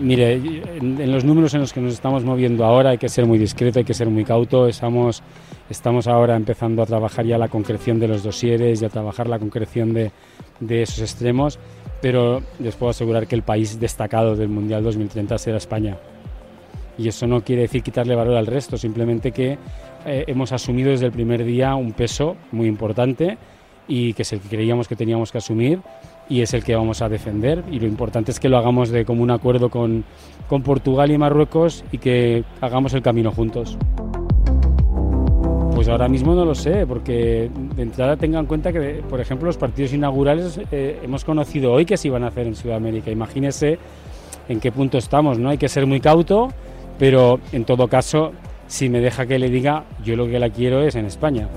Mire, en, los números en los que nos estamos moviendo ahora hay que ser muy discreto, hay que ser muy cauto. Estamos, estamos ahora empezando a trabajar ya la concreción de los dosieres y a trabajar la concreción de, de esos extremos pero les puedo asegurar que el país destacado del Mundial 2030 será España. Y eso no quiere decir quitarle valor al resto, simplemente que eh, hemos asumido desde el primer día un peso muy importante y que es el que creíamos que teníamos que asumir y es el que vamos a defender. Y lo importante es que lo hagamos de común acuerdo con, con Portugal y Marruecos y que hagamos el camino juntos. Pues ahora mismo no lo sé, porque de entrada tengan en cuenta que, por ejemplo, los partidos inaugurales eh, hemos conocido hoy que se iban a hacer en Sudamérica. Imagínese en qué punto estamos, ¿no? Hay que ser muy cauto, pero en todo caso, si me deja que le diga, yo lo que la quiero es en España.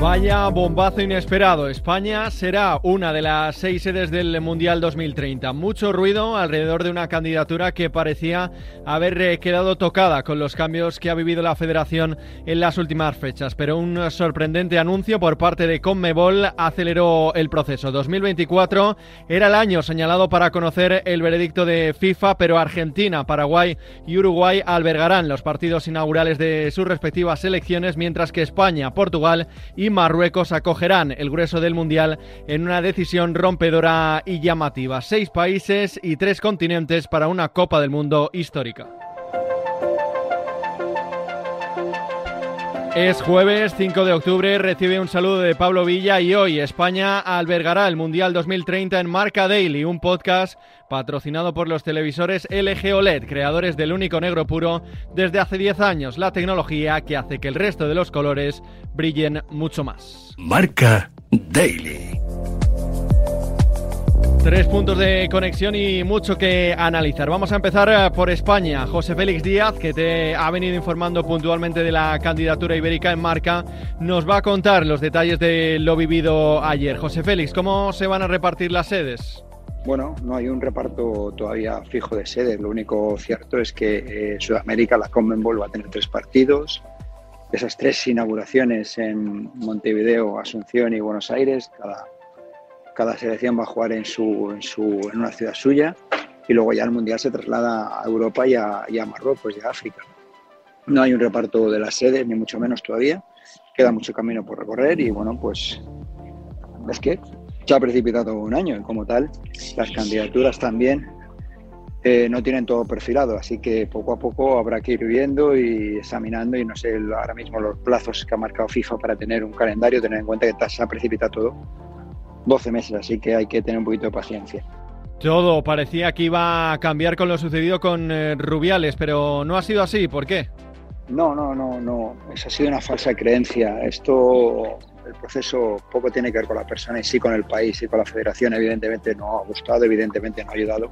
Vaya bombazo inesperado. España será una de las seis sedes del Mundial 2030. Mucho ruido alrededor de una candidatura que parecía haber eh, quedado tocada con los cambios que ha vivido la federación en las últimas fechas. Pero un sorprendente anuncio por parte de Conmebol aceleró el proceso. 2024 era el año señalado para conocer el veredicto de FIFA, pero Argentina, Paraguay y Uruguay albergarán los partidos inaugurales de sus respectivas selecciones, mientras que España, Portugal y Marruecos acogerán el grueso del Mundial en una decisión rompedora y llamativa. Seis países y tres continentes para una Copa del Mundo histórica. Es jueves 5 de octubre, recibe un saludo de Pablo Villa y hoy España albergará el Mundial 2030 en Marca Daily, un podcast patrocinado por los televisores LG OLED, creadores del único negro puro desde hace 10 años, la tecnología que hace que el resto de los colores brillen mucho más. Marca Daily. Tres puntos de conexión y mucho que analizar. Vamos a empezar eh, por España. José Félix Díaz, que te ha venido informando puntualmente de la candidatura ibérica en marca, nos va a contar los detalles de lo vivido ayer. José Félix, ¿cómo se van a repartir las sedes? Bueno, no hay un reparto todavía fijo de sedes. Lo único cierto es que eh, Sudamérica, la Conmebol, va a tener tres partidos. Esas tres inauguraciones en Montevideo, Asunción y Buenos Aires, cada cada selección va a jugar en, su, en, su, en una ciudad suya y luego ya el Mundial se traslada a Europa y a, y a Marruecos y a África. No hay un reparto de las sedes, ni mucho menos todavía. Queda mucho camino por recorrer y bueno, pues es que se ha precipitado un año y como tal las candidaturas también eh, no tienen todo perfilado, así que poco a poco habrá que ir viendo y examinando y no sé ahora mismo los plazos que ha marcado FIFA para tener un calendario, tener en cuenta que se ha precipitado todo 12 meses, así que hay que tener un poquito de paciencia. Todo parecía que iba a cambiar con lo sucedido con eh, Rubiales, pero no ha sido así. ¿Por qué? No, no, no, no. Esa ha sido una falsa creencia. Esto, el proceso poco tiene que ver con la persona y sí con el país y con la federación. Evidentemente no ha gustado, evidentemente no ha ayudado.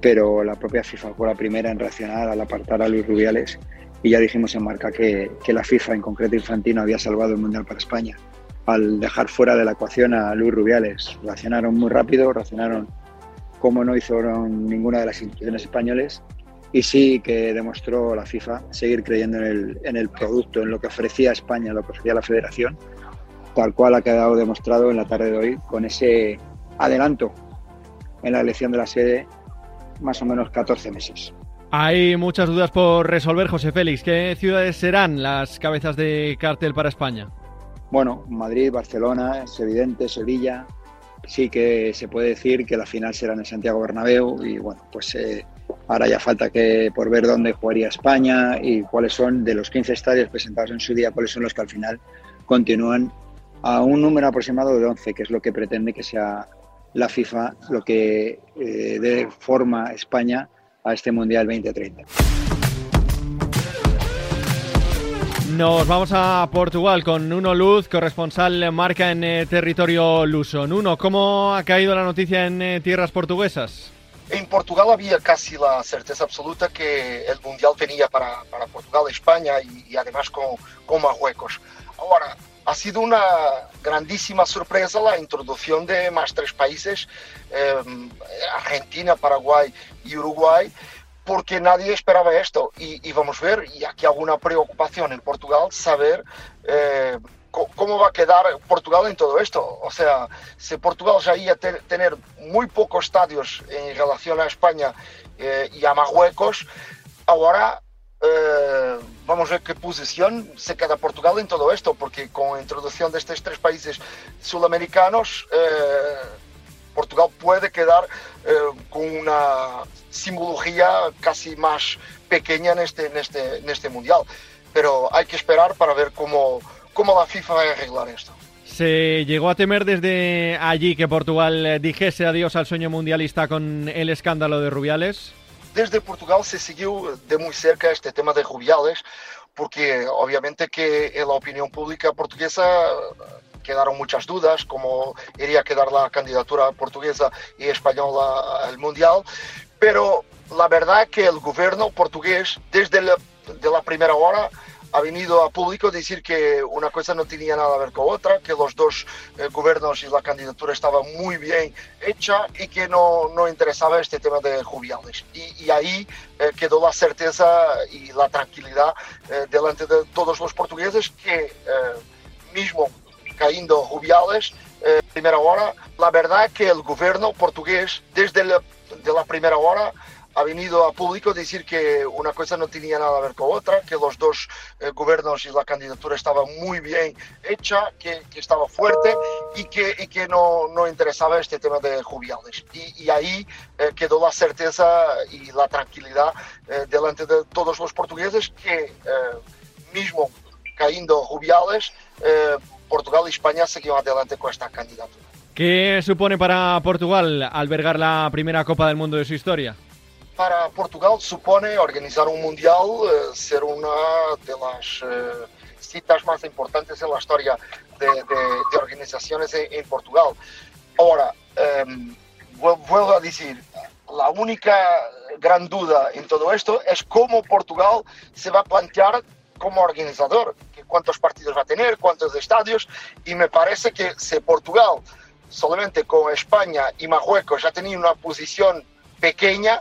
Pero la propia FIFA fue la primera en reaccionar al apartar a Luis Rubiales. Y ya dijimos en marca que, que la FIFA, en concreto Infantino, había salvado el Mundial para España al dejar fuera de la ecuación a Luis Rubiales. Reaccionaron muy rápido, reaccionaron como no hizo ninguna de las instituciones españoles y sí que demostró la FIFA seguir creyendo en el, en el producto, en lo que ofrecía España, lo que ofrecía la federación, tal cual ha quedado demostrado en la tarde de hoy con ese adelanto en la elección de la sede más o menos 14 meses. Hay muchas dudas por resolver, José Félix. ¿Qué ciudades serán las cabezas de cartel para España? Bueno, Madrid, Barcelona, es evidente, Sevilla. Sí que se puede decir que la final será en Santiago Bernabéu y bueno, pues eh, ahora ya falta que por ver dónde jugaría España y cuáles son de los 15 estadios presentados en su día, cuáles son los que al final continúan a un número aproximado de 11, que es lo que pretende que sea la FIFA, lo que eh, dé forma España a este Mundial 2030. Nos vamos a Portugal con Nuno Luz, corresponsal marca en eh, territorio luso. Nuno, ¿cómo ha caído la noticia en eh, tierras portuguesas? En Portugal había casi la certeza absoluta que el Mundial venía para, para Portugal, España y, y además con, con, Marruecos. Ahora, ha sido una grandísima sorpresa la introducción de más tres países, em, Argentina, Paraguay y Uruguay, porque nadie esperaba esto. Y, vamos a ver, y aquí alguna preocupación en Portugal, saber eh, cómo va a quedar Portugal en todo esto. O sea, si Portugal ya iba a tener muy pocos estadios en relación a España eh, y a Marruecos, ahora eh, vamos a ver qué posición se queda Portugal en todo esto, porque con la introducción de estos tres países sudamericanos, eh, Portugal puede quedar con una simbología casi más pequeña en este, en, este, en este mundial. Pero hay que esperar para ver cómo, cómo la FIFA va a arreglar esto. Se llegó a temer desde allí que Portugal dijese adiós al sueño mundialista con el escándalo de Rubiales. Desde Portugal se siguió de muy cerca este tema de Rubiales, porque obviamente que en la opinión pública portuguesa quedaron muchas dudas, cómo iría a quedar la candidatura portuguesa y española al Mundial, pero la verdad que el gobierno portugués desde la, de la primera hora ha venido a público decir que una cosa no tenía nada que ver con otra, que los dos eh, gobiernos y la candidatura estaba muy bien hecha y que no, no interesaba este tema de jubiales. Y, ahí eh, quedó la certeza y la tranquilidad eh, delante de todos los portugueses que mismo cayendo jubiales, primera hora, la verdad que el gobierno portugués desde la, de la primera hora ha venido a público decir que una cosa no tenía nada que ver con otra, que los dos eh, gobiernos y la candidatura estaba muy bien hecha, que, estaba fuerte y que, y que no, no, interesaba este tema de jubiales. Y, ahí eh, quedó la certeza y la tranquilidad eh, delante de todos los portugueses que mismo cayendo jubiales, Portugal y España seguían adelante con esta candidatura. ¿Qué supone para Portugal albergar la primera Copa del Mundo de su historia? para Portugal supone organizar un mundial, eh, ser una de las eh, citas más importantes en la historia de, organizaciones en, Portugal. Ahora, em, vuelvo a decir, la única gran duda en todo esto es cómo Portugal se va a plantear como organizador, cuántos partidos va a tener, cuántos estadios, y me parece que si Portugal solamente con España y Marruecos ya tenía una posición pequeña,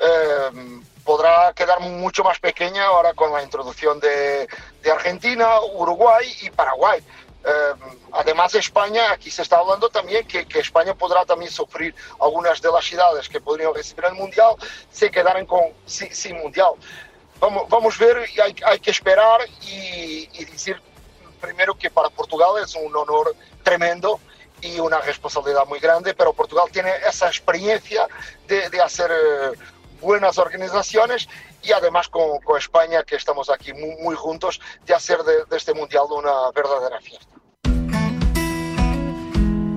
Em, podrá quedar mucho más pequeña ahora con la introducción de, Argentina, Uruguay y Paraguay. Em, además, España, aquí se está hablando también que, España podrá también sufrir algunas de las ciudades que podrían recibir el Mundial, se quedarán con, sin, Mundial. Vamos, vamos a ver, hay, hay que esperar y, decir primero que para Portugal es un honor tremendo y una responsabilidad muy grande, pero Portugal tiene esa experiencia de, hacer eh, buenas organizaciones y además con, España, que estamos aquí muy, juntos, de hacer de, este mundial una verdadera fiesta.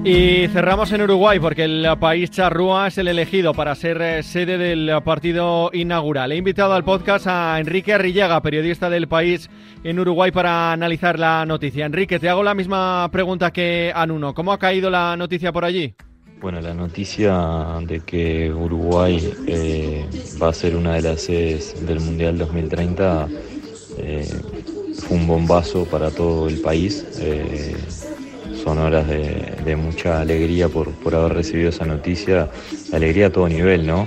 Y cerramos en Uruguay porque el país charrúa es el elegido para ser eh, sede del partido inaugural. He invitado al podcast a Enrique Arrillaga, periodista del país en Uruguay, para analizar la noticia. Enrique, te hago la misma pregunta que a Nuno. ¿Cómo ha caído la noticia por allí? Bueno, la noticia de que Uruguay eh, va a ser una de las sedes del Mundial 2030 eh, fue un bombazo para todo el país. Son horas de, mucha alegría por, por, haber recibido esa noticia, alegría a todo nivel, ¿no?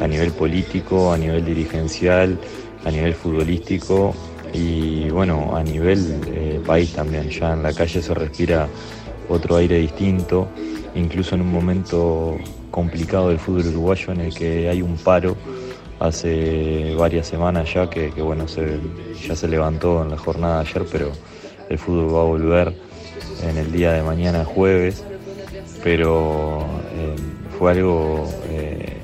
A nivel político, a nivel dirigencial, a nivel futbolístico y bueno, a nivel país también. Ya en la calle se respira otro aire distinto incluso en un momento complicado del fútbol uruguayo en el que hay un paro hace varias semanas ya que, bueno ya se levantó en la jornada ayer pero el fútbol va a volver en el día de mañana jueves pero eh, fue algo eh,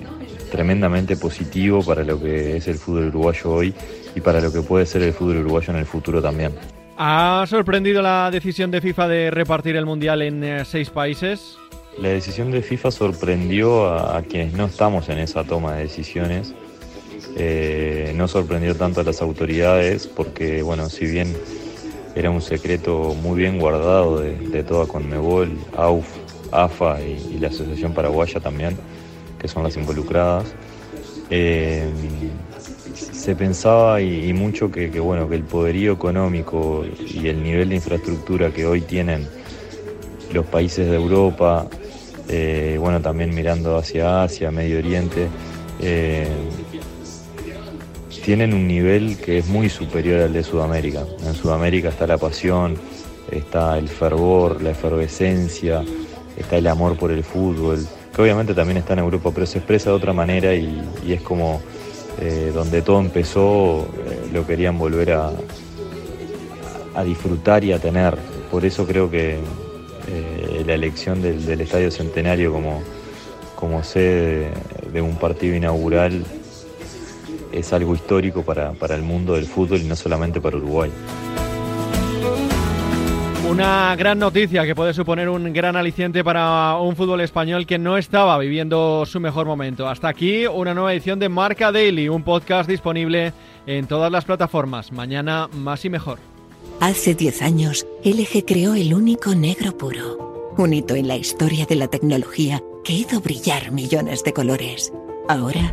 tremendamente positivo para lo que es el fútbol uruguayo hoy y para lo que puede ser el fútbol uruguayo en el futuro también. ¿Ha sorprendido la decisión de FIFA de repartir el Mundial en eh, seis países? La decisión de FIFA sorprendió a, quienes no estamos en esa toma de decisiones. Eh, no sorprendió tanto a las autoridades porque, bueno, si bien era un secreto muy bien guardado de, toda Conmebol, AUF, AFA y, la Asociación Paraguaya también, que son las involucradas, eh, se pensaba y, mucho que, bueno, que el poderío económico y el nivel de infraestructura que hoy tienen los países de Europa, eh, bueno, también mirando hacia Asia, Medio Oriente, eh, tienen un nivel que es muy superior al de Sudamérica. En Sudamérica está la pasión, está el fervor, la efervescencia, está el amor por el fútbol, que obviamente también está en Europa, pero se expresa de otra manera y, es como eh, donde todo empezó, eh, lo querían volver a, a disfrutar y a tener. Por eso creo que eh, la elección del, Estadio Centenario como, como sede de un partido inaugural es algo histórico para, para el mundo del fútbol y no solamente para Uruguay. Una gran noticia que puede suponer un gran aliciente para un fútbol español que no estaba viviendo su mejor momento. Hasta aquí una nueva edición de Marca Daily, un podcast disponible en todas las plataformas. Mañana más y mejor. Hace 10 años, LG creó el único negro puro, un hito en la historia de la tecnología que hizo brillar millones de colores. Ahora,